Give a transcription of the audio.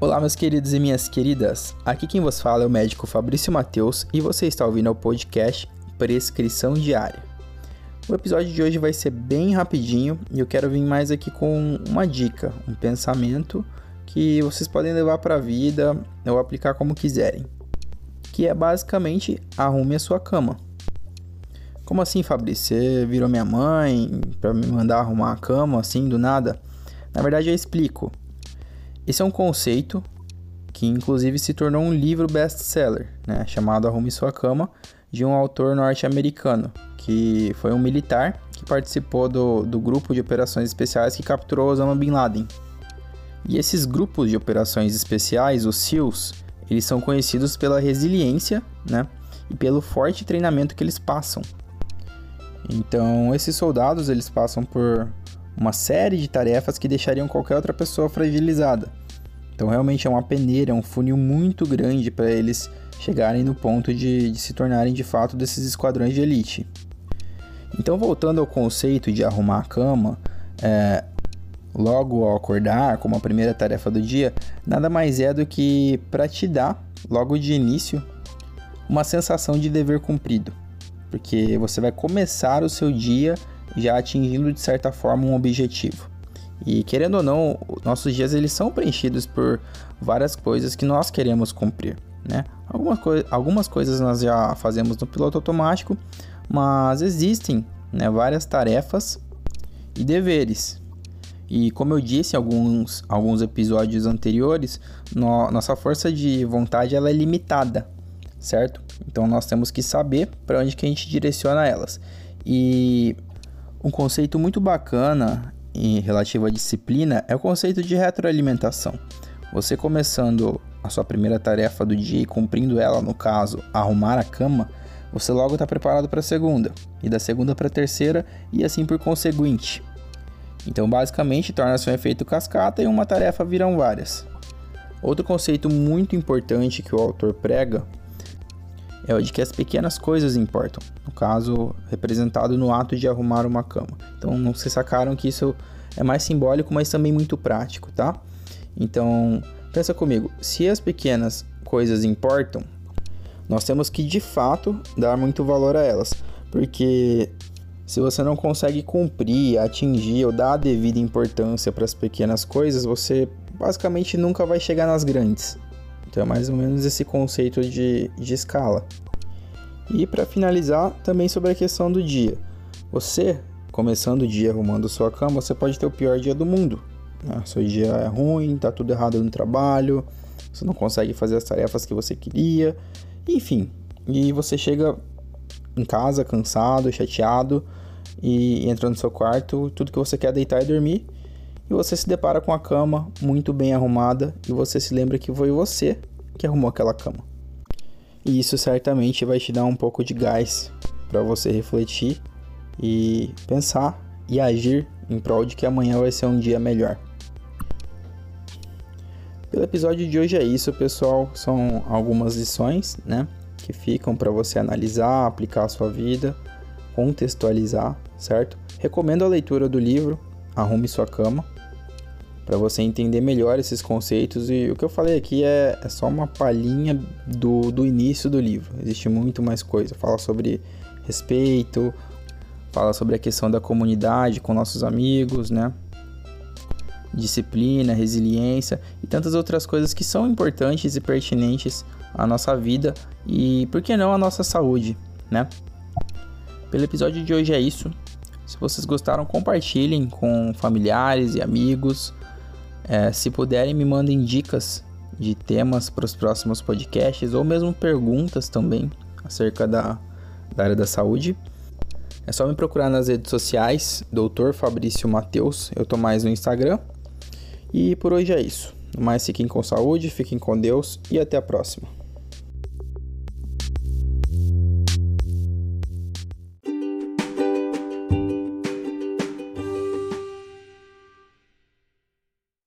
Olá, meus queridos e minhas queridas. Aqui quem vos fala é o médico Fabrício Mateus e você está ouvindo o podcast Prescrição Diária. O episódio de hoje vai ser bem rapidinho e eu quero vir mais aqui com uma dica, um pensamento que vocês podem levar para a vida ou aplicar como quiserem, que é basicamente arrume a sua cama. Como assim, Fabrício? Você virou minha mãe para me mandar arrumar a cama assim do nada? Na verdade, eu explico. Esse é um conceito que inclusive se tornou um livro best-seller, né, chamado Arrume Sua Cama, de um autor norte-americano, que foi um militar que participou do, do grupo de operações especiais que capturou Osama Bin Laden. E esses grupos de operações especiais, os SEALs, eles são conhecidos pela resiliência, né, e pelo forte treinamento que eles passam. Então, esses soldados, eles passam por uma série de tarefas que deixariam qualquer outra pessoa fragilizada. Então, realmente é uma peneira, é um funil muito grande para eles chegarem no ponto de, de, se tornarem de fato desses esquadrões de elite. Então, voltando ao conceito de arrumar a cama, é, logo ao acordar, como a primeira tarefa do dia, nada mais é do que para te dar, logo de início, uma sensação de dever cumprido, porque você vai começar o seu dia já atingindo de certa forma um objetivo. E querendo ou não, nossos dias eles são preenchidos por várias coisas que nós queremos cumprir, né? Algumas, coi algumas coisas nós já fazemos no piloto automático, mas existem né, várias tarefas e deveres. E como eu disse em alguns, alguns episódios anteriores, no, nossa força de vontade ela é limitada, certo? Então nós temos que saber para onde que a gente direciona elas. E um conceito muito bacana em relativo à disciplina é o conceito de retroalimentação. Você começando a sua primeira tarefa do dia e cumprindo ela, no caso, arrumar a cama, você logo está preparado para a segunda, e da segunda para a terceira, e assim por conseguinte. Então, basicamente, torna-se um efeito cascata e uma tarefa viram várias. Outro conceito muito importante que o autor prega é o de que as pequenas coisas importam, no caso, representado no ato de arrumar uma cama. Então, não se sacaram que isso é mais simbólico, mas também muito prático, tá? Então, pensa comigo, se as pequenas coisas importam, nós temos que de fato dar muito valor a elas, porque se você não consegue cumprir, atingir ou dar a devida importância para as pequenas coisas, você basicamente nunca vai chegar nas grandes. Então é mais ou menos esse conceito de, de escala. E para finalizar, também sobre a questão do dia. Você, começando o dia arrumando sua cama, você pode ter o pior dia do mundo. Né? Seu dia é ruim, tá tudo errado no trabalho, você não consegue fazer as tarefas que você queria, enfim. E você chega em casa cansado, chateado e entra no seu quarto, tudo que você quer é deitar e dormir e você se depara com a cama muito bem arrumada e você se lembra que foi você que arrumou aquela cama. E isso certamente vai te dar um pouco de gás para você refletir e pensar e agir em prol de que amanhã vai ser um dia melhor. Pelo episódio de hoje é isso, pessoal. São algumas lições, né, que ficam para você analisar, aplicar a sua vida, contextualizar, certo? Recomendo a leitura do livro Arrume Sua Cama, para você entender melhor esses conceitos. E o que eu falei aqui é, é só uma palhinha do, do início do livro. Existe muito mais coisa. Fala sobre respeito, fala sobre a questão da comunidade com nossos amigos, né? Disciplina, resiliência e tantas outras coisas que são importantes e pertinentes à nossa vida e, por que não, à nossa saúde, né? Pelo episódio de hoje é isso. Se vocês gostaram, compartilhem com familiares e amigos. É, se puderem, me mandem dicas de temas para os próximos podcasts ou mesmo perguntas também acerca da, da área da saúde. É só me procurar nas redes sociais, Dr. Fabrício Mateus. Eu tô mais no Instagram. E por hoje é isso. No mais, fiquem com saúde, fiquem com Deus e até a próxima.